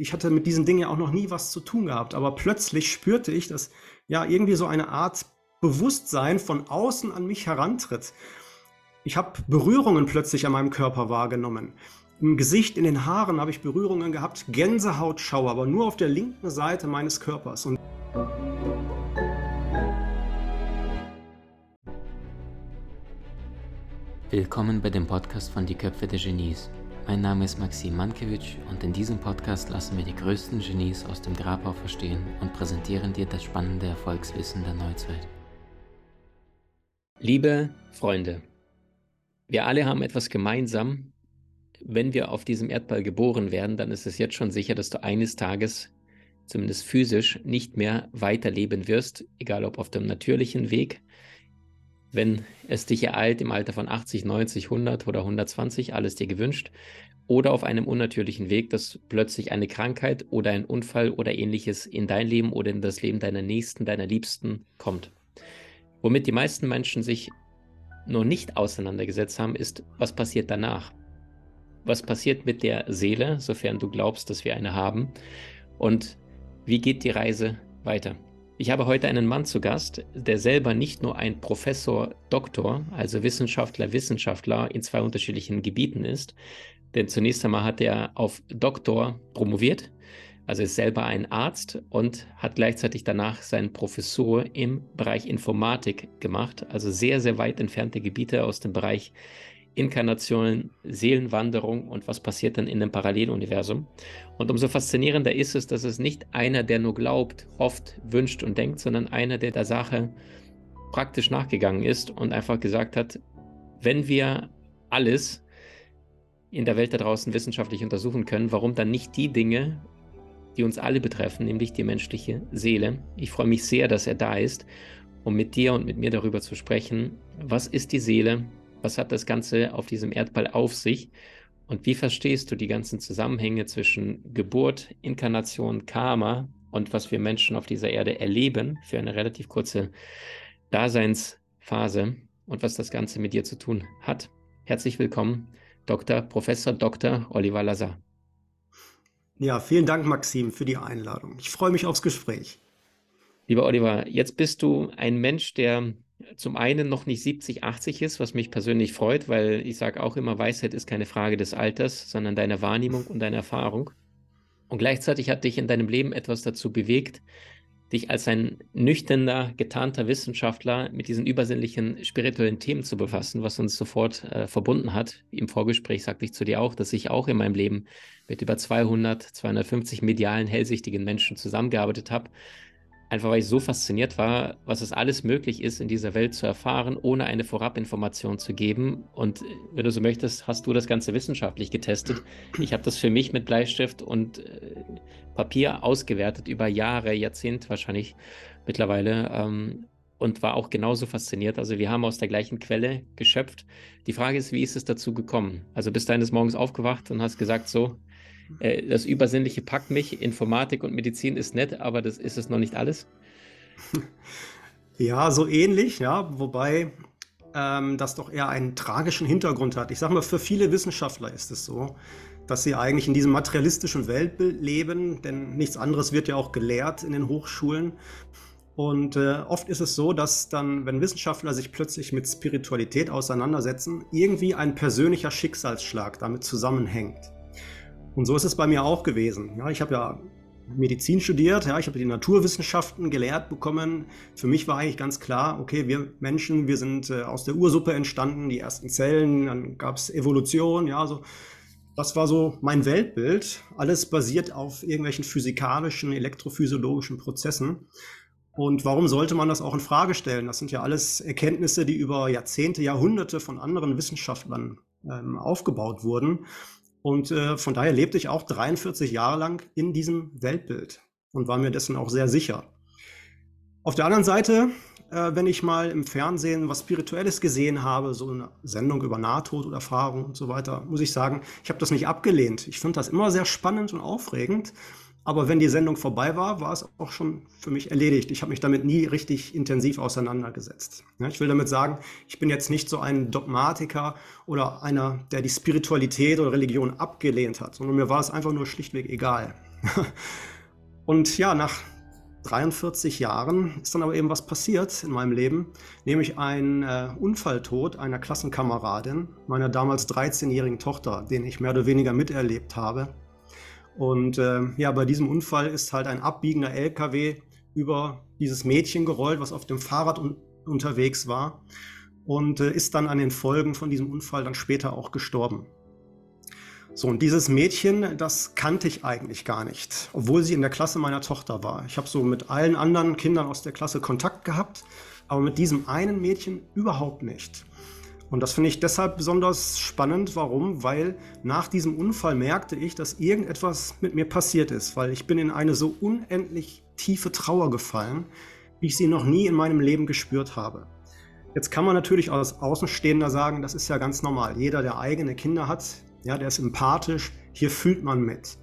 ich hatte mit diesen Dingen ja auch noch nie was zu tun gehabt, aber plötzlich spürte ich, dass ja irgendwie so eine Art Bewusstsein von außen an mich herantritt. Ich habe Berührungen plötzlich an meinem Körper wahrgenommen. Im Gesicht, in den Haaren habe ich Berührungen gehabt, Gänsehautschauer, aber nur auf der linken Seite meines Körpers. Und Willkommen bei dem Podcast von Die Köpfe der Genies. Mein Name ist Maxim Mankewitsch und in diesem Podcast lassen wir die größten Genies aus dem Grabau verstehen und präsentieren dir das spannende Erfolgswissen der Neuzeit. Liebe Freunde, wir alle haben etwas gemeinsam. Wenn wir auf diesem Erdball geboren werden, dann ist es jetzt schon sicher, dass du eines Tages, zumindest physisch, nicht mehr weiterleben wirst, egal ob auf dem natürlichen Weg wenn es dich ereilt im Alter von 80, 90, 100 oder 120, alles dir gewünscht, oder auf einem unnatürlichen Weg, dass plötzlich eine Krankheit oder ein Unfall oder ähnliches in dein Leben oder in das Leben deiner Nächsten, deiner Liebsten kommt. Womit die meisten Menschen sich noch nicht auseinandergesetzt haben, ist, was passiert danach? Was passiert mit der Seele, sofern du glaubst, dass wir eine haben? Und wie geht die Reise weiter? Ich habe heute einen Mann zu Gast, der selber nicht nur ein Professor, Doktor, also Wissenschaftler, Wissenschaftler in zwei unterschiedlichen Gebieten ist, denn zunächst einmal hat er auf Doktor promoviert, also ist selber ein Arzt und hat gleichzeitig danach seine Professur im Bereich Informatik gemacht, also sehr, sehr weit entfernte Gebiete aus dem Bereich Inkarnation, Seelenwanderung und was passiert dann in einem Paralleluniversum. Und umso faszinierender ist es, dass es nicht einer, der nur glaubt, hofft, wünscht und denkt, sondern einer, der der Sache praktisch nachgegangen ist und einfach gesagt hat, wenn wir alles in der Welt da draußen wissenschaftlich untersuchen können, warum dann nicht die Dinge, die uns alle betreffen, nämlich die menschliche Seele. Ich freue mich sehr, dass er da ist, um mit dir und mit mir darüber zu sprechen, was ist die Seele, was hat das Ganze auf diesem Erdball auf sich? Und wie verstehst du die ganzen Zusammenhänge zwischen Geburt, Inkarnation, Karma und was wir Menschen auf dieser Erde erleben für eine relativ kurze Daseinsphase und was das Ganze mit dir zu tun hat? Herzlich willkommen, Dr. Professor Dr. Oliver Lazar. Ja, vielen Dank, Maxim, für die Einladung. Ich freue mich aufs Gespräch. Lieber Oliver, jetzt bist du ein Mensch, der zum einen noch nicht 70, 80 ist, was mich persönlich freut, weil ich sage auch immer, Weisheit ist keine Frage des Alters, sondern deiner Wahrnehmung und deiner Erfahrung. Und gleichzeitig hat dich in deinem Leben etwas dazu bewegt, dich als ein nüchterner, getarnter Wissenschaftler mit diesen übersinnlichen spirituellen Themen zu befassen, was uns sofort äh, verbunden hat. Im Vorgespräch sagte ich zu dir auch, dass ich auch in meinem Leben mit über 200, 250 medialen, hellsichtigen Menschen zusammengearbeitet habe Einfach weil ich so fasziniert war, was es alles möglich ist, in dieser Welt zu erfahren, ohne eine Vorabinformation zu geben. Und wenn du so möchtest, hast du das Ganze wissenschaftlich getestet. Ich habe das für mich mit Bleistift und äh, Papier ausgewertet über Jahre, Jahrzehnte wahrscheinlich mittlerweile. Ähm, und war auch genauso fasziniert. Also wir haben aus der gleichen Quelle geschöpft. Die Frage ist, wie ist es dazu gekommen? Also bist du eines Morgens aufgewacht und hast gesagt, so, äh, das Übersinnliche packt mich. Informatik und Medizin ist nett, aber das ist es noch nicht alles. Ja, so ähnlich, ja, wobei ähm, das doch eher einen tragischen Hintergrund hat. Ich sage mal, für viele Wissenschaftler ist es so, dass sie eigentlich in diesem materialistischen Weltbild leben, denn nichts anderes wird ja auch gelehrt in den Hochschulen. Und äh, oft ist es so, dass dann, wenn Wissenschaftler sich plötzlich mit Spiritualität auseinandersetzen, irgendwie ein persönlicher Schicksalsschlag damit zusammenhängt. Und so ist es bei mir auch gewesen. Ja, ich habe ja Medizin studiert, ja, ich habe die Naturwissenschaften gelehrt bekommen. Für mich war eigentlich ganz klar, okay, wir Menschen, wir sind äh, aus der Ursuppe entstanden, die ersten Zellen, dann gab es Evolution, ja, so. Das war so mein Weltbild. Alles basiert auf irgendwelchen physikalischen, elektrophysiologischen Prozessen. Und warum sollte man das auch in Frage stellen? Das sind ja alles Erkenntnisse, die über Jahrzehnte, Jahrhunderte von anderen Wissenschaftlern ähm, aufgebaut wurden. Und äh, von daher lebte ich auch 43 Jahre lang in diesem Weltbild und war mir dessen auch sehr sicher. Auf der anderen Seite, äh, wenn ich mal im Fernsehen was Spirituelles gesehen habe, so eine Sendung über Nahtoderfahrung und so weiter, muss ich sagen, ich habe das nicht abgelehnt. Ich finde das immer sehr spannend und aufregend. Aber wenn die Sendung vorbei war, war es auch schon für mich erledigt. Ich habe mich damit nie richtig intensiv auseinandergesetzt. Ja, ich will damit sagen, ich bin jetzt nicht so ein Dogmatiker oder einer, der die Spiritualität oder Religion abgelehnt hat, sondern mir war es einfach nur schlichtweg egal. und ja, nach 43 Jahren ist dann aber eben was passiert in meinem Leben, nämlich ein äh, Unfalltod einer Klassenkameradin, meiner damals 13-jährigen Tochter, den ich mehr oder weniger miterlebt habe. Und äh, ja, bei diesem Unfall ist halt ein abbiegender LKW über dieses Mädchen gerollt, was auf dem Fahrrad un unterwegs war und äh, ist dann an den Folgen von diesem Unfall dann später auch gestorben. So, und dieses Mädchen, das kannte ich eigentlich gar nicht, obwohl sie in der Klasse meiner Tochter war. Ich habe so mit allen anderen Kindern aus der Klasse Kontakt gehabt, aber mit diesem einen Mädchen überhaupt nicht. Und das finde ich deshalb besonders spannend. Warum? Weil nach diesem Unfall merkte ich, dass irgendetwas mit mir passiert ist, weil ich bin in eine so unendlich tiefe Trauer gefallen, wie ich sie noch nie in meinem Leben gespürt habe. Jetzt kann man natürlich als Außenstehender sagen, das ist ja ganz normal. Jeder, der eigene Kinder hat, ja, der ist empathisch, hier fühlt man mit.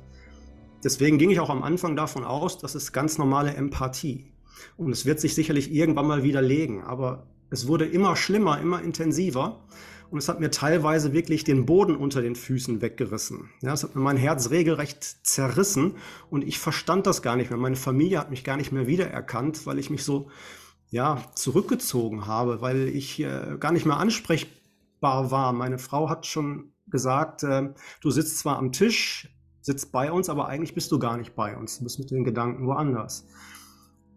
Deswegen ging ich auch am Anfang davon aus, das ist ganz normale Empathie. Und es wird sich sicherlich irgendwann mal widerlegen, aber es wurde immer schlimmer, immer intensiver. Und es hat mir teilweise wirklich den Boden unter den Füßen weggerissen. Ja, es hat mir mein Herz regelrecht zerrissen und ich verstand das gar nicht mehr. Meine Familie hat mich gar nicht mehr wiedererkannt, weil ich mich so ja, zurückgezogen habe, weil ich äh, gar nicht mehr ansprechbar war. Meine Frau hat schon gesagt, äh, du sitzt zwar am Tisch, sitzt bei uns, aber eigentlich bist du gar nicht bei uns. Du bist mit den Gedanken woanders.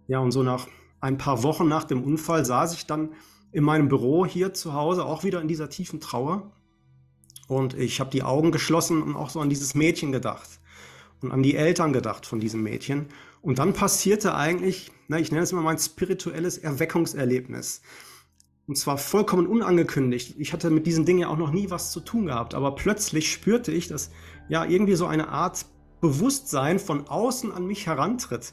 Ja, und so nach ein paar Wochen nach dem Unfall saß ich dann in meinem Büro hier zu Hause, auch wieder in dieser tiefen Trauer. Und ich habe die Augen geschlossen und auch so an dieses Mädchen gedacht und an die Eltern gedacht von diesem Mädchen. Und dann passierte eigentlich, na, ich nenne es mal mein spirituelles Erweckungserlebnis. Und zwar vollkommen unangekündigt. Ich hatte mit diesen Dingen ja auch noch nie was zu tun gehabt. Aber plötzlich spürte ich, dass ja irgendwie so eine Art Bewusstsein von außen an mich herantritt.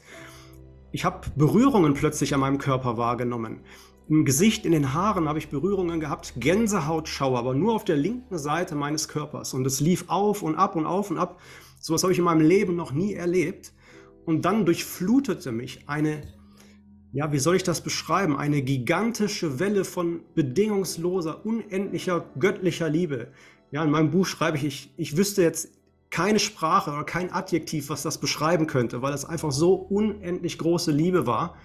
Ich habe Berührungen plötzlich an meinem Körper wahrgenommen. Im Gesicht, in den Haaren habe ich Berührungen gehabt, Gänsehautschauer, aber nur auf der linken Seite meines Körpers. Und es lief auf und ab und auf und ab. So was habe ich in meinem Leben noch nie erlebt. Und dann durchflutete mich eine ja, wie soll ich das beschreiben? Eine gigantische Welle von bedingungsloser, unendlicher, göttlicher Liebe. Ja, in meinem Buch schreibe ich, ich, ich wüsste jetzt keine Sprache oder kein Adjektiv, was das beschreiben könnte, weil es einfach so unendlich große Liebe war,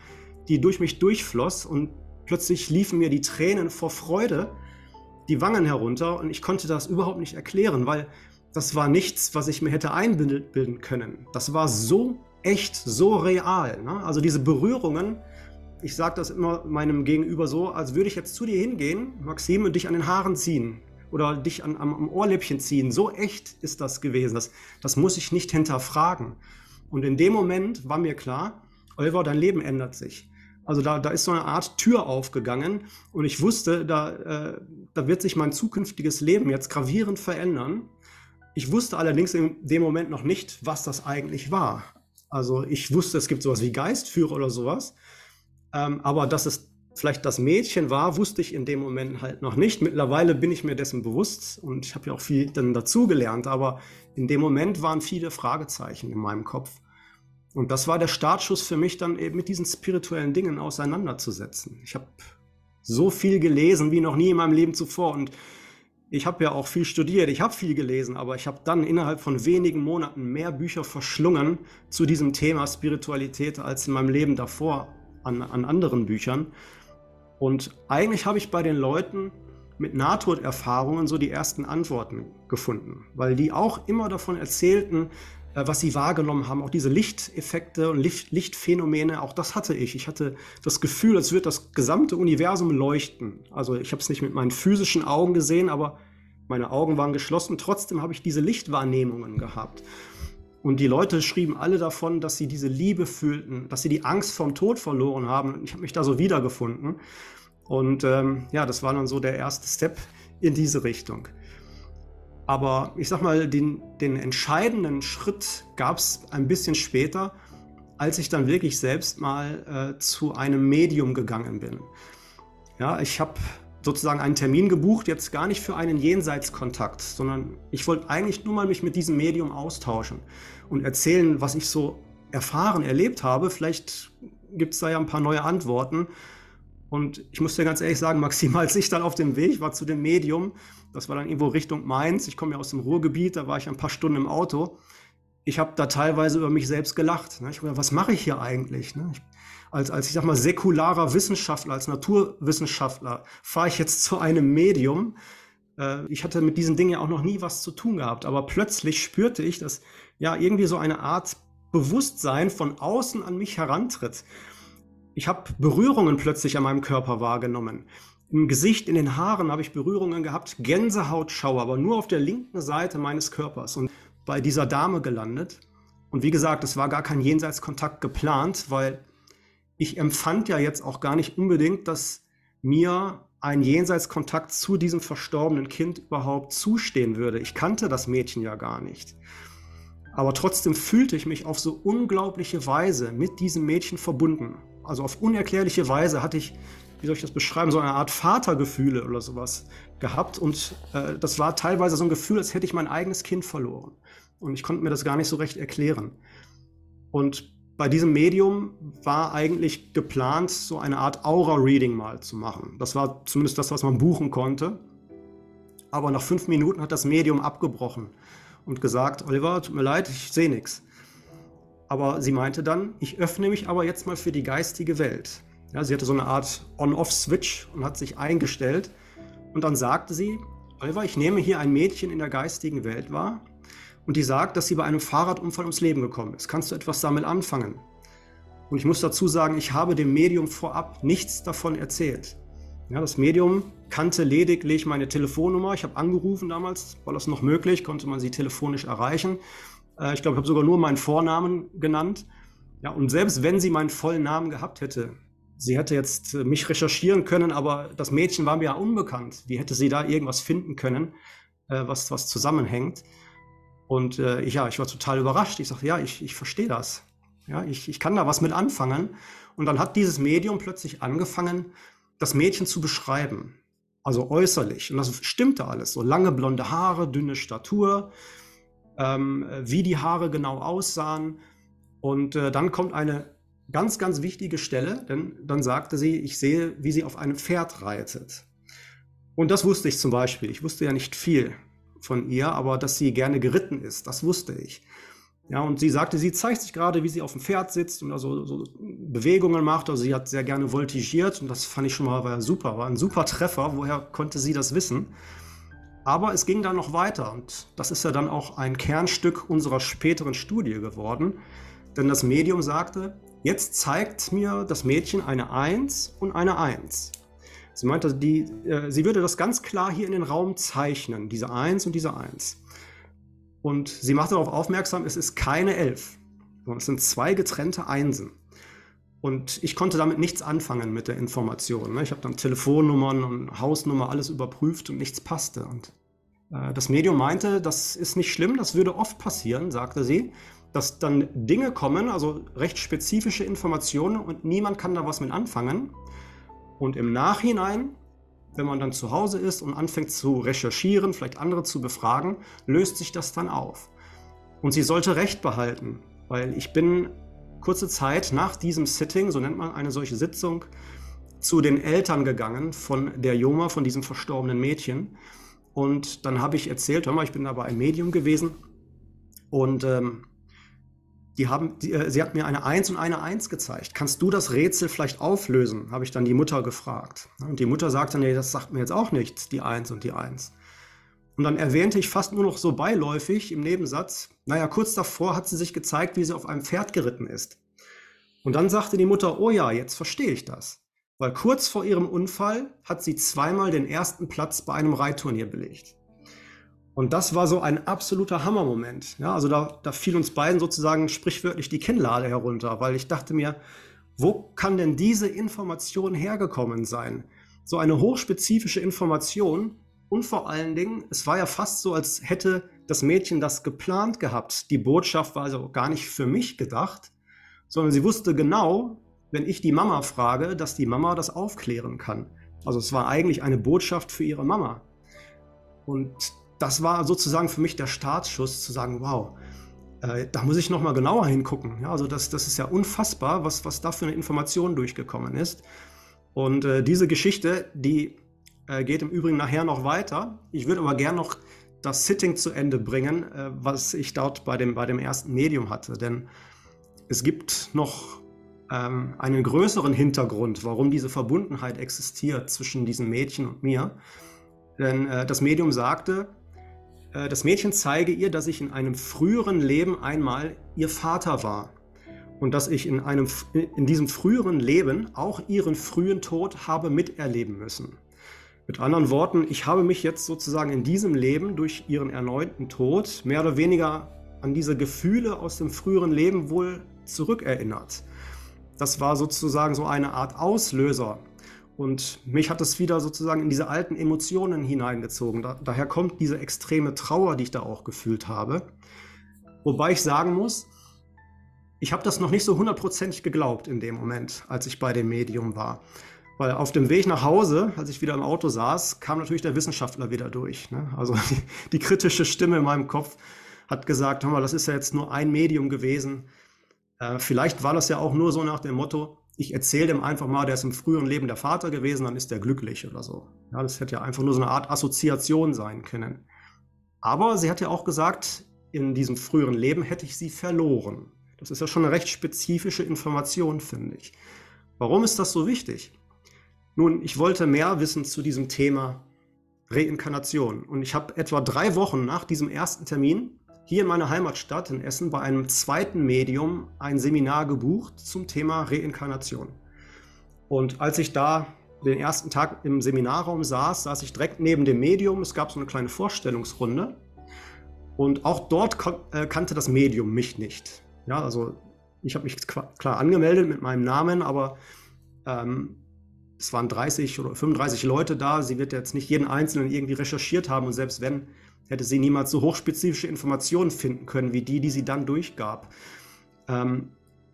die durch mich durchfloss und plötzlich liefen mir die Tränen vor Freude die Wangen herunter und ich konnte das überhaupt nicht erklären, weil das war nichts, was ich mir hätte einbilden können. Das war so echt, so real. Ne? Also diese Berührungen, ich sage das immer meinem Gegenüber so, als würde ich jetzt zu dir hingehen, Maxim, und dich an den Haaren ziehen oder dich an, am, am Ohrläppchen ziehen. So echt ist das gewesen. Das, das muss ich nicht hinterfragen. Und in dem Moment war mir klar, Oliver, dein Leben ändert sich. Also da, da ist so eine Art Tür aufgegangen und ich wusste, da, äh, da wird sich mein zukünftiges Leben jetzt gravierend verändern. Ich wusste allerdings in dem Moment noch nicht, was das eigentlich war. Also ich wusste, es gibt sowas wie Geistführer oder sowas. Ähm, aber dass es vielleicht das Mädchen war, wusste ich in dem Moment halt noch nicht. Mittlerweile bin ich mir dessen bewusst und ich habe ja auch viel dann dazugelernt. Aber in dem Moment waren viele Fragezeichen in meinem Kopf. Und das war der Startschuss für mich, dann eben mit diesen spirituellen Dingen auseinanderzusetzen. Ich habe so viel gelesen wie noch nie in meinem Leben zuvor und ich habe ja auch viel studiert, ich habe viel gelesen, aber ich habe dann innerhalb von wenigen Monaten mehr Bücher verschlungen zu diesem Thema Spiritualität als in meinem Leben davor an, an anderen Büchern. Und eigentlich habe ich bei den Leuten mit Nahtoderfahrungen so die ersten Antworten gefunden, weil die auch immer davon erzählten, äh, was sie wahrgenommen haben, auch diese Lichteffekte und Licht, Lichtphänomene, auch das hatte ich. Ich hatte das Gefühl, als würde das gesamte Universum leuchten. Also ich habe es nicht mit meinen physischen Augen gesehen, aber meine Augen waren geschlossen. Trotzdem habe ich diese Lichtwahrnehmungen gehabt. Und die Leute schrieben alle davon, dass sie diese Liebe fühlten, dass sie die Angst vom Tod verloren haben. Ich habe mich da so wiedergefunden. Und ähm, ja, das war dann so der erste Step in diese Richtung. Aber ich sag mal, den, den entscheidenden Schritt gab es ein bisschen später, als ich dann wirklich selbst mal äh, zu einem Medium gegangen bin. Ja, ich habe sozusagen einen Termin gebucht, jetzt gar nicht für einen Jenseitskontakt, sondern ich wollte eigentlich nur mal mich mit diesem Medium austauschen und erzählen, was ich so erfahren, erlebt habe. Vielleicht gibt es da ja ein paar neue Antworten. Und ich muss dir ganz ehrlich sagen, Maxim, als ich dann auf dem Weg war zu dem Medium, das war dann irgendwo Richtung Mainz, ich komme ja aus dem Ruhrgebiet, da war ich ein paar Stunden im Auto. ich habe da teilweise über mich selbst gelacht. Ne? Ich dachte, was mache ich hier eigentlich? Ne? Ich, als, als, ich sag mal, säkularer Wissenschaftler, als Naturwissenschaftler, fahre ich jetzt zu einem Medium. Äh, ich hatte mit diesen Dingen ja auch noch nie was zu tun gehabt, aber plötzlich spürte ich, dass ja irgendwie so eine Art Bewusstsein von außen an mich herantritt. Ich habe Berührungen plötzlich an meinem Körper wahrgenommen. Im Gesicht, in den Haaren habe ich Berührungen gehabt, Gänsehautschauer, aber nur auf der linken Seite meines Körpers und bei dieser Dame gelandet. Und wie gesagt, es war gar kein Jenseitskontakt geplant, weil ich empfand ja jetzt auch gar nicht unbedingt, dass mir ein Jenseitskontakt zu diesem verstorbenen Kind überhaupt zustehen würde. Ich kannte das Mädchen ja gar nicht. Aber trotzdem fühlte ich mich auf so unglaubliche Weise mit diesem Mädchen verbunden. Also auf unerklärliche Weise hatte ich wie soll ich das beschreiben, so eine Art Vatergefühle oder sowas gehabt. Und äh, das war teilweise so ein Gefühl, als hätte ich mein eigenes Kind verloren. Und ich konnte mir das gar nicht so recht erklären. Und bei diesem Medium war eigentlich geplant, so eine Art Aura-Reading mal zu machen. Das war zumindest das, was man buchen konnte. Aber nach fünf Minuten hat das Medium abgebrochen und gesagt, Oliver, tut mir leid, ich sehe nichts. Aber sie meinte dann, ich öffne mich aber jetzt mal für die geistige Welt. Ja, sie hatte so eine Art On-Off-Switch und hat sich eingestellt. Und dann sagte sie, Oliver, ich nehme hier ein Mädchen in der geistigen Welt wahr und die sagt, dass sie bei einem Fahrradunfall ums Leben gekommen ist. Kannst du etwas damit anfangen? Und ich muss dazu sagen, ich habe dem Medium vorab nichts davon erzählt. Ja, das Medium kannte lediglich meine Telefonnummer. Ich habe angerufen damals, war das noch möglich, konnte man sie telefonisch erreichen. Äh, ich glaube, ich habe sogar nur meinen Vornamen genannt. Ja, und selbst wenn sie meinen vollen Namen gehabt hätte, sie hätte jetzt äh, mich recherchieren können, aber das Mädchen war mir ja unbekannt. Wie hätte sie da irgendwas finden können, äh, was, was zusammenhängt? Und äh, ich, ja, ich war total überrascht. Ich sagte, ja, ich, ich verstehe das. Ja, ich, ich kann da was mit anfangen. Und dann hat dieses Medium plötzlich angefangen, das Mädchen zu beschreiben. Also äußerlich. Und das stimmte alles. So lange blonde Haare, dünne Statur, ähm, wie die Haare genau aussahen. Und äh, dann kommt eine Ganz, ganz wichtige Stelle, denn dann sagte sie, ich sehe, wie sie auf einem Pferd reitet. Und das wusste ich zum Beispiel. Ich wusste ja nicht viel von ihr, aber dass sie gerne geritten ist, das wusste ich. Ja, und sie sagte, sie zeigt sich gerade, wie sie auf dem Pferd sitzt und also so Bewegungen macht. Also sie hat sehr gerne voltigiert und das fand ich schon mal war super, war ein super Treffer. Woher konnte sie das wissen? Aber es ging dann noch weiter und das ist ja dann auch ein Kernstück unserer späteren Studie geworden. Denn das Medium sagte, Jetzt zeigt mir das Mädchen eine 1 und eine 1. Sie meinte, die, äh, sie würde das ganz klar hier in den Raum zeichnen, diese 1 und diese 1. Und sie macht darauf aufmerksam, es ist keine 11, sondern es sind zwei getrennte Einsen. Und ich konnte damit nichts anfangen mit der Information. Ne? Ich habe dann Telefonnummern und Hausnummer alles überprüft und nichts passte. Und äh, das Medium meinte, das ist nicht schlimm, das würde oft passieren, sagte sie dass dann Dinge kommen, also recht spezifische Informationen und niemand kann da was mit anfangen. Und im Nachhinein, wenn man dann zu Hause ist und anfängt zu recherchieren, vielleicht andere zu befragen, löst sich das dann auf. Und sie sollte Recht behalten, weil ich bin kurze Zeit nach diesem Sitting, so nennt man eine solche Sitzung, zu den Eltern gegangen von der Joma, von diesem verstorbenen Mädchen. Und dann habe ich erzählt, hör mal, ich bin da bei einem Medium gewesen und ähm, die haben, die, äh, sie hat mir eine 1 und eine 1 gezeigt. Kannst du das Rätsel vielleicht auflösen? Habe ich dann die Mutter gefragt. Und die Mutter sagte, nee, das sagt mir jetzt auch nichts, die 1 und die 1. Und dann erwähnte ich fast nur noch so beiläufig im Nebensatz, naja, kurz davor hat sie sich gezeigt, wie sie auf einem Pferd geritten ist. Und dann sagte die Mutter, oh ja, jetzt verstehe ich das. Weil kurz vor ihrem Unfall hat sie zweimal den ersten Platz bei einem Reitturnier belegt. Und das war so ein absoluter Hammermoment. Ja, also da, da fiel uns beiden sozusagen sprichwörtlich die Kinnlade herunter, weil ich dachte mir, wo kann denn diese Information hergekommen sein? So eine hochspezifische Information und vor allen Dingen, es war ja fast so, als hätte das Mädchen das geplant gehabt. Die Botschaft war also gar nicht für mich gedacht, sondern sie wusste genau, wenn ich die Mama frage, dass die Mama das aufklären kann. Also es war eigentlich eine Botschaft für ihre Mama. Und das war sozusagen für mich der Startschuss zu sagen, wow, äh, da muss ich noch mal genauer hingucken. Ja, also das, das ist ja unfassbar, was, was da für eine Information durchgekommen ist. Und äh, diese Geschichte, die äh, geht im Übrigen nachher noch weiter. Ich würde aber gerne noch das Sitting zu Ende bringen, äh, was ich dort bei dem, bei dem ersten Medium hatte. Denn es gibt noch ähm, einen größeren Hintergrund, warum diese Verbundenheit existiert zwischen diesem Mädchen und mir. Denn äh, das Medium sagte, äh, das Mädchen zeige ihr, dass ich in einem früheren Leben einmal ihr Vater war und dass ich in, einem, in diesem früheren Leben auch ihren frühen Tod habe miterleben müssen. Mit anderen Worten, ich habe mich jetzt sozusagen in diesem Leben durch ihren erneuten Tod mehr oder weniger an diese Gefühle aus dem früheren Leben wohl zurückerinnert. Das war sozusagen so eine Art Auslöser. Und mich hat es wieder sozusagen in diese alten Emotionen hineingezogen. Da, daher kommt diese extreme Trauer, die ich da auch gefühlt habe. Wobei ich sagen muss, ich habe das noch nicht so hundertprozentig geglaubt in dem Moment, als ich bei dem Medium war. Weil auf dem Weg nach Hause, als ich wieder im Auto saß, kam natürlich der Wissenschaftler wieder durch. Ne? Also die, die, kritische Stimme in meinem Kopf hat gesagt, hör mal, das ist ja jetzt nur ein Medium gewesen. Äh, vielleicht war das ja auch nur so nach dem Motto, ich erzähle dem einfach mal, der ist im früheren Leben der Vater gewesen, dann ist der glücklich oder so. Ja, das hätte ja einfach nur so eine Art Assoziation sein können. Aber sie hat ja auch gesagt, in diesem früheren Leben hätte ich sie verloren. Das ist ja schon eine recht spezifische Information, finde ich. Warum ist das so wichtig? Nun, ich wollte mehr wissen zu diesem Thema Reinkarnation. Und ich habe etwa drei Wochen nach diesem ersten Termin hier in meiner Heimatstadt in Essen bei einem zweiten Medium ein Seminar gebucht zum Thema Reinkarnation. Und als ich da den ersten Tag im Seminarraum saß, saß ich direkt neben dem Medium. Es gab so eine kleine Vorstellungsrunde. Und auch dort äh, kannte das Medium mich nicht. Ja, also ich habe mich klar angemeldet mit meinem Namen, aber ähm, es waren 30 oder 35 Leute da. Sie wird jetzt nicht jeden Einzelnen irgendwie recherchiert haben und selbst wenn, hätte sie niemals so hochspezifische Informationen finden können wie die, die sie dann durchgab. Ähm,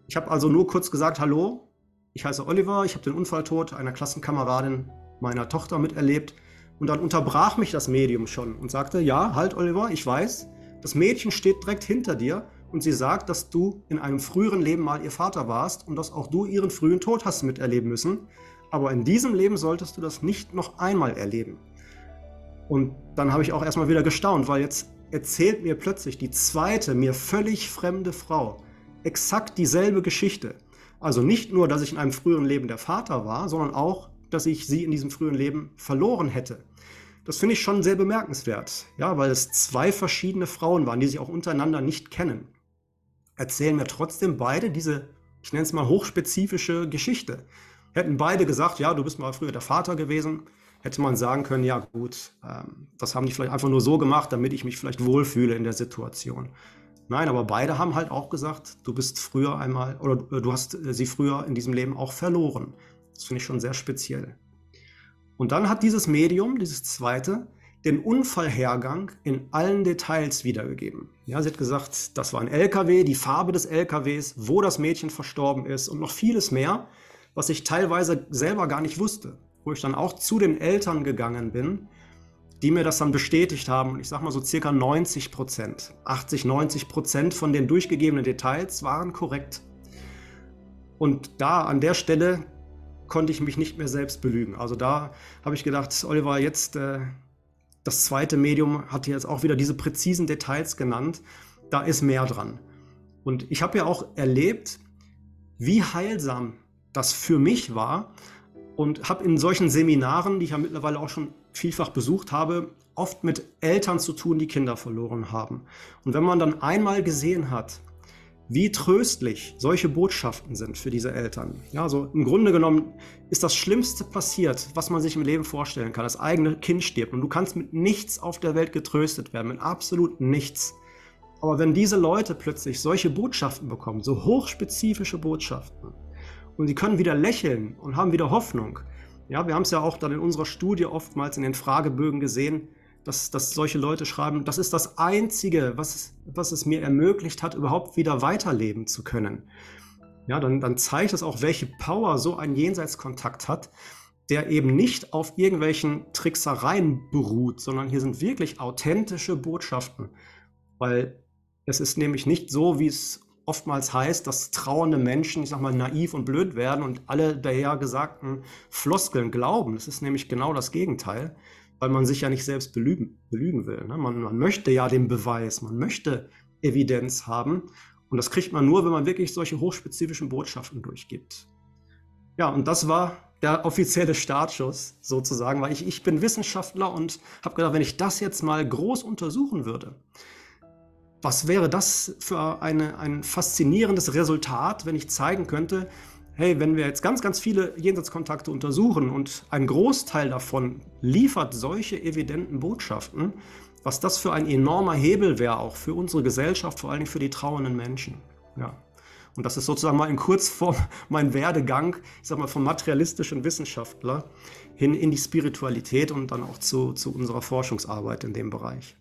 ich habe also nur kurz gesagt, hallo, ich heiße Oliver, ich habe den Unfalltod einer Klassenkameradin meiner Tochter miterlebt. Und dann unterbrach mich das Medium schon und sagte, ja, halt Oliver, ich weiß, das Mädchen steht direkt hinter dir und sie sagt, dass du in einem früheren Leben mal ihr Vater warst und dass auch du ihren frühen Tod hast miterleben müssen. Aber in diesem Leben solltest du das nicht noch einmal erleben. Und dann habe ich auch erstmal wieder gestaunt, weil jetzt erzählt mir plötzlich die zweite, mir völlig fremde Frau exakt dieselbe Geschichte. Also nicht nur, dass ich in einem früheren Leben der Vater war, sondern auch, dass ich sie in diesem früheren Leben verloren hätte. Das finde ich schon sehr bemerkenswert, ja, weil es zwei verschiedene Frauen waren, die sich auch untereinander nicht kennen erzählen mir trotzdem beide diese, ich nenne es mal hochspezifische Geschichte. Hätten beide gesagt, ja, du bist mal früher der Vater gewesen, hätte man sagen können, ja gut, ähm, das haben die vielleicht einfach nur so gemacht, damit ich mich vielleicht wohlfühle in der Situation. Nein, aber beide haben halt auch gesagt, du bist früher einmal oder du hast sie früher in diesem Leben auch verloren. Das finde ich schon sehr speziell. Und dann hat dieses Medium, dieses zweite, den Unfallhergang in allen Details wiedergegeben. Ja, sie hat gesagt, das war ein LKW, die Farbe des LKWs, wo das Mädchen verstorben ist und noch vieles mehr, was ich teilweise selber gar nicht wusste. Wo ich dann auch zu den Eltern gegangen bin, die mir das dann bestätigt haben. Ich sage mal so circa 90 Prozent, 80, 90 Prozent von den durchgegebenen Details waren korrekt. Und da an der Stelle konnte ich mich nicht mehr selbst belügen. Also da habe ich gedacht, Oliver, jetzt äh, das zweite Medium hat jetzt auch wieder diese präzisen Details genannt. Da ist mehr dran. Und ich habe ja auch erlebt, wie heilsam das für mich war und habe in solchen Seminaren, die ich ja mittlerweile auch schon vielfach besucht habe, oft mit Eltern zu tun, die Kinder verloren haben. Und wenn man dann einmal gesehen hat, wie tröstlich solche Botschaften sind für diese Eltern. Ja, also im Grunde genommen ist das Schlimmste passiert, was man sich im Leben vorstellen kann. Das eigene Kind stirbt und du kannst mit nichts auf der Welt getröstet werden, mit absolut nichts. Aber wenn diese Leute plötzlich solche Botschaften bekommen, so hochspezifische Botschaften, und sie können wieder lächeln und haben wieder Hoffnung. Ja, wir haben es ja auch dann in unserer Studie oftmals in den Fragebögen gesehen, dass, dass solche Leute schreiben, das ist das Einzige, was, was es mir ermöglicht hat, überhaupt wieder weiterleben zu können. Ja, dann, dann zeigt es auch, welche Power so ein Jenseitskontakt hat, der eben nicht auf irgendwelchen Tricksereien beruht, sondern hier sind wirklich authentische Botschaften. Weil es ist nämlich nicht so, wie es oftmals heißt, dass trauernde Menschen, ich sag mal, naiv und blöd werden und alle daher gesagten Floskeln glauben. Das ist nämlich genau das Gegenteil. weil man sich ja nicht selbst belügen, belügen will. Ne? Man, man möchte ja den Beweis, man möchte Evidenz haben. Und das kriegt man nur, wenn man wirklich solche hochspezifischen Botschaften durchgibt. Ja, und das war der offizielle Startschuss sozusagen, weil ich, ich bin Wissenschaftler und habe gedacht, wenn ich das jetzt mal groß untersuchen würde, was wäre das für eine, ein faszinierendes Resultat, wenn ich zeigen könnte, hey, wenn wir jetzt ganz, ganz viele Jenseitskontakte untersuchen und ein Großteil davon liefert solche evidenten Botschaften, was das für ein enormer Hebel wäre, auch für unsere Gesellschaft, vor allem für die trauernden Menschen. Ja. Und das ist sozusagen mal in Kurzform mein Werdegang, ich sag mal, vom materialistischen Wissenschaftler hin in die Spiritualität und dann auch zu, zu unserer Forschungsarbeit in dem Bereich.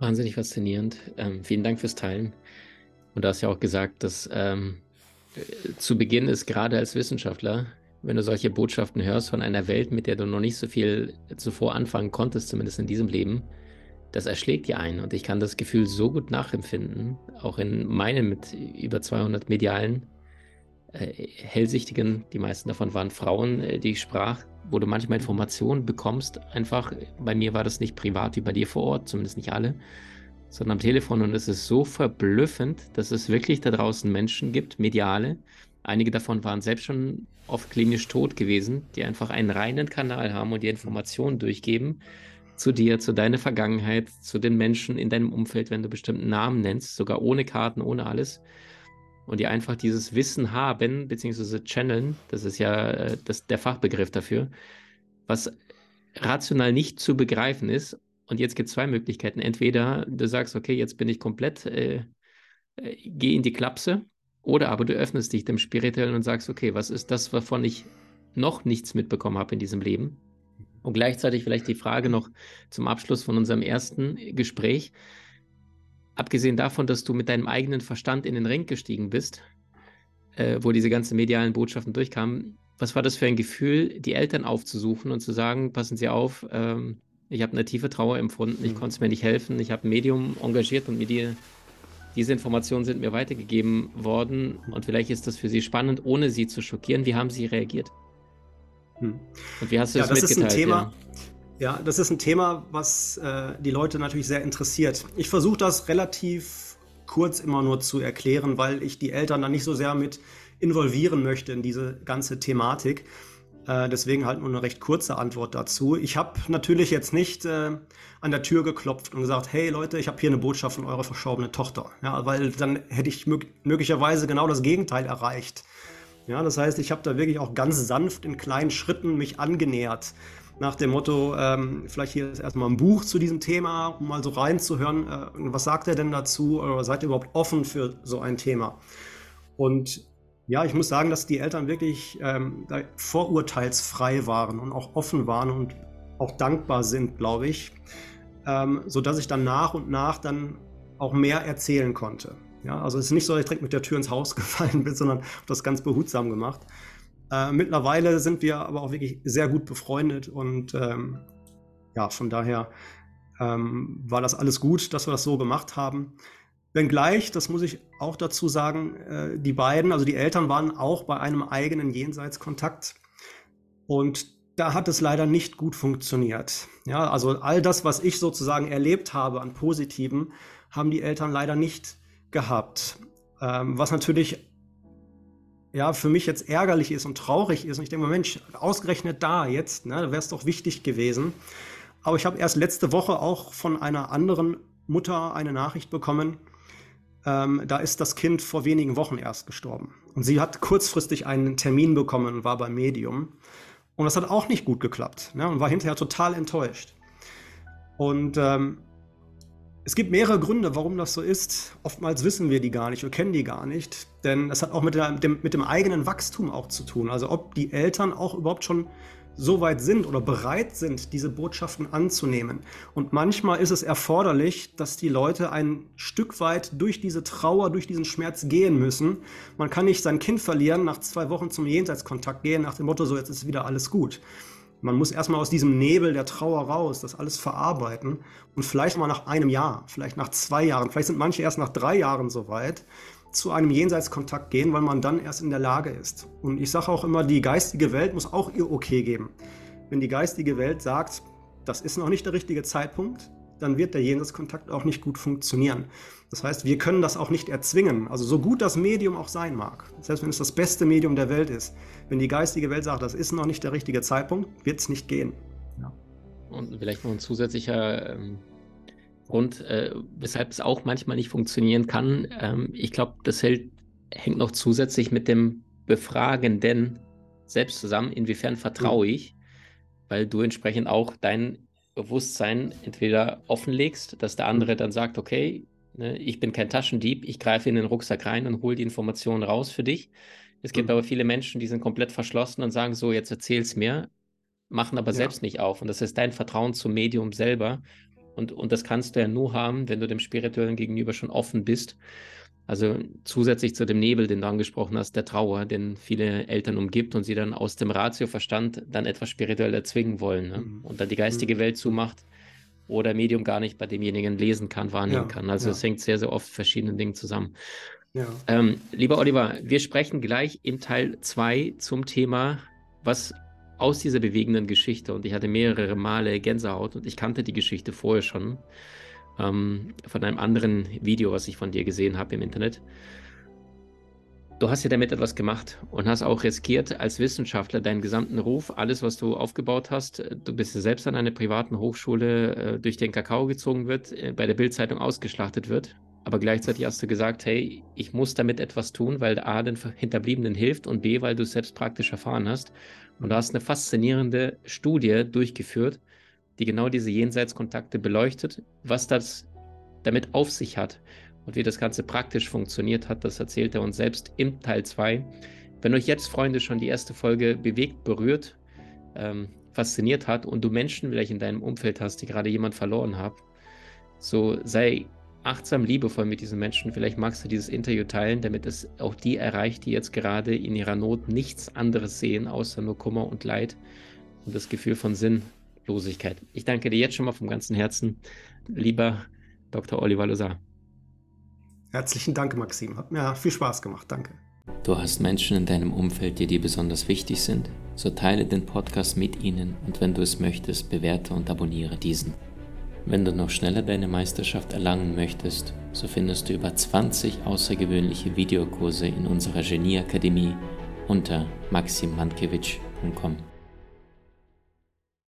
Wahnsinnig faszinierend. Ähm, vielen Dank fürs Teilen. Und du hast ja auch gesagt, dass ähm, zu Beginn ist gerade als Wissenschaftler, wenn du solche Botschaften hörst von einer Welt, mit der du noch nicht so viel zuvor anfangen konntest, zumindest in diesem Leben, das erschlägt dir ein. Und ich kann das Gefühl so gut nachempfinden, auch in meinen mit über 200 medialen äh, Hellsichtigen, die meisten davon waren Frauen, äh, die ich sprach, wo du manchmal Informationen bekommst. Einfach, bei mir war das nicht privat wie bei dir vor Ort, zumindest nicht alle, sondern am Telefon. Und es ist so verblüffend, dass es wirklich da draußen Menschen gibt, mediale. Einige davon waren selbst schon oft klinisch tot gewesen, die einfach einen reinen Kanal haben und die Informationen durchgeben zu dir, zu deiner Vergangenheit, zu den Menschen in deinem Umfeld, wenn du bestimmten Namen nennst, sogar ohne Karten, ohne alles. Und die einfach dieses Wissen haben, beziehungsweise channeln, das ist ja äh, das, der Fachbegriff dafür, was rational nicht zu begreifen ist. Und jetzt gibt es zwei Möglichkeiten. Entweder du sagst, okay, jetzt bin ich komplett, äh, äh, geh in die Klapse, oder aber du öffnest dich dem Spirituellen und sagst, okay, was ist das, wovon ich noch nichts mitbekommen habe in diesem Leben? Und gleichzeitig vielleicht die Frage noch zum Abschluss von unserem ersten Gespräch. Abgesehen davon, dass du mit deinem eigenen Verstand in den Ring gestiegen bist, äh, wo diese ganzen medialen Botschaften durchkamen, was war das für ein Gefühl, die Eltern aufzusuchen und zu sagen, passen Sie auf, ähm, ich habe eine tiefe Trauer empfunden, ich mhm. konnte es mir nicht helfen, ich habe ein Medium engagiert und mir die, diese Informationen sind mir weitergegeben worden und vielleicht ist das für Sie spannend, ohne Sie zu schockieren. Wie haben Sie reagiert? Hm. Und wie hast du ja, das, das mitgeteilt? Ist ein Thema, ja? Ja, das ist ein Thema, was äh, die Leute natürlich sehr interessiert. Ich versuche das relativ kurz immer nur zu erklären, weil ich die Eltern dann nicht so sehr mit involvieren möchte in diese ganze Thematik. Äh, deswegen halt nur eine recht kurze Antwort dazu. Ich habe natürlich jetzt nicht äh, an der Tür geklopft und gesagt, hey Leute, ich habe hier eine Botschaft von eurer verschorbenen Tochter. Ja, weil dann hätte ich mög möglicherweise genau das Gegenteil erreicht. Ja, das heißt, ich habe da wirklich auch ganz sanft in kleinen Schritten mich angenähert. Nach dem Motto, ähm, vielleicht hier ist erstmal ein Buch zu diesem Thema, um mal so reinzuhören, äh, was sagt er denn dazu oder seid ihr überhaupt offen für so ein Thema? Und ja, ich muss sagen, dass die Eltern wirklich ähm, vorurteilsfrei waren und auch offen waren und auch dankbar sind, glaube ich, ähm, sodass ich dann nach und nach dann auch mehr erzählen konnte. Ja, also es ist nicht so, dass ich direkt mit der Tür ins Haus gefallen bin, sondern das ganz behutsam gemacht. Äh, mittlerweile sind wir aber auch wirklich sehr gut befreundet und ähm, ja, von daher ähm, war das alles gut, dass wir das so gemacht haben. Wenngleich, das muss ich auch dazu sagen, äh, die beiden, also die Eltern waren auch bei einem eigenen Jenseitskontakt und da hat es leider nicht gut funktioniert. Ja, also all das, was ich sozusagen erlebt habe an Positiven, haben die Eltern leider nicht gehabt. Ähm, was natürlich ja für mich jetzt ärgerlich ist und traurig ist. Und ich denke mal, Mensch, ausgerechnet da jetzt, ne, wäre es doch wichtig gewesen. Aber ich habe erst letzte Woche auch von einer anderen Mutter eine Nachricht bekommen. Ähm, da ist das Kind vor wenigen Wochen erst gestorben. Und sie hat kurzfristig einen Termin bekommen und war beim Medium. Und das hat auch nicht gut geklappt ne, und war hinterher total enttäuscht. Und ähm, es gibt mehrere Gründe, warum das so ist. Oftmals wissen wir die gar nicht, wir kennen die gar nicht. Denn es hat auch mit, der, dem, mit dem eigenen Wachstum auch zu tun. Also ob die Eltern auch überhaupt schon so weit sind oder bereit sind, diese Botschaften anzunehmen. Und manchmal ist es erforderlich, dass die Leute ein Stück weit durch diese Trauer, durch diesen Schmerz gehen müssen. Man kann nicht sein Kind verlieren, nach zwei Wochen zum Jenseitskontakt gehen, nach dem Motto, so jetzt ist wieder alles gut. Man muss erstmal aus diesem Nebel der Trauer raus, das alles verarbeiten und vielleicht mal nach einem Jahr, vielleicht nach zwei Jahren, vielleicht sind manche erst nach drei Jahren so weit, zu einem Jenseitskontakt gehen, weil man dann erst in der Lage ist. Und ich sage auch immer, die geistige Welt muss auch ihr Okay geben. Wenn die geistige Welt sagt, das ist noch nicht der richtige Zeitpunkt, dann wird der Jenseitskontakt auch nicht gut funktionieren. Das heißt, wir können das auch nicht erzwingen. Also so gut das Medium auch sein mag, selbst wenn es das beste Medium der Welt ist, wenn die geistige Welt sagt, das ist noch nicht der richtige Zeitpunkt, wird es nicht gehen. Ja. Und vielleicht noch ein zusätzlicher ähm, Grund, äh, weshalb es auch manchmal nicht funktionieren kann. Ähm, ich glaube, das hält, hängt noch zusätzlich mit dem Befragenden selbst zusammen, inwiefern vertraue mhm. ich, weil du entsprechend auch dein Bewusstsein entweder offenlegst, dass der andere dann sagt, okay, ne, ich bin kein Taschendieb, ich greife in den Rucksack rein und hole die Informationen raus für dich. Es gibt mhm. aber viele Menschen, die sind komplett verschlossen und sagen so, jetzt erzähl's mir, machen aber ja. selbst nicht auf. Und das ist dein Vertrauen zum Medium selber. Und, und das kannst du ja nur haben, wenn du dem Spirituellen gegenüber schon offen bist. Also zusätzlich zu dem Nebel, den du angesprochen hast, der Trauer, den viele Eltern umgibt und sie dann aus dem Ratioverstand dann etwas spirituell erzwingen wollen ne? mhm. und dann die geistige mhm. Welt zumacht oder Medium gar nicht bei demjenigen lesen kann, wahrnehmen ja, kann. Also es hängt sehr, sehr oft verschiedenen Dingen zusammen. Ja. Ähm, lieber Oliver, wir sprechen gleich im Teil 2 zum Thema, was aus dieser bewegenden Geschichte, und ich hatte mehrere Male Gänsehaut und ich kannte die Geschichte vorher schon, ähm, von einem anderen Video, was ich von dir gesehen habe im Internet. Du hast ja damit etwas gemacht und hast auch riskiert, als Wissenschaftler deinen gesamten Ruf, alles, was du aufgebaut hast. Du bist ja selbst an einer privaten Hochschule äh, durch den Kakao gezogen wird, äh, bei der Bildzeitung ausgeschlachtet wird. Aber gleichzeitig hast du gesagt, hey, ich muss damit etwas tun, weil A, den Hinterbliebenen hilft und B, weil du es selbst praktisch erfahren hast. Und du hast eine faszinierende Studie durchgeführt, die genau diese Jenseitskontakte beleuchtet. Was das damit auf sich hat und wie das Ganze praktisch funktioniert hat, das erzählt er uns selbst im Teil 2. Wenn euch jetzt, Freunde, schon die erste Folge bewegt, berührt, ähm, fasziniert hat und du Menschen vielleicht in deinem Umfeld hast, die gerade jemand verloren haben, so sei achtsam, liebevoll mit diesen Menschen. Vielleicht magst du dieses Interview teilen, damit es auch die erreicht, die jetzt gerade in ihrer Not nichts anderes sehen, außer nur Kummer und Leid und das Gefühl von Sinn Losigkeit. Ich danke dir jetzt schon mal vom ganzen Herzen, lieber Dr. Oliver Lozar. Herzlichen Dank, Maxim. Hat mir viel Spaß gemacht. Danke. Du hast Menschen in deinem Umfeld, die dir besonders wichtig sind? So teile den Podcast mit ihnen und wenn du es möchtest, bewerte und abonniere diesen. Wenn du noch schneller deine Meisterschaft erlangen möchtest, so findest du über 20 außergewöhnliche Videokurse in unserer Genieakademie unter maximmankiewicz.com.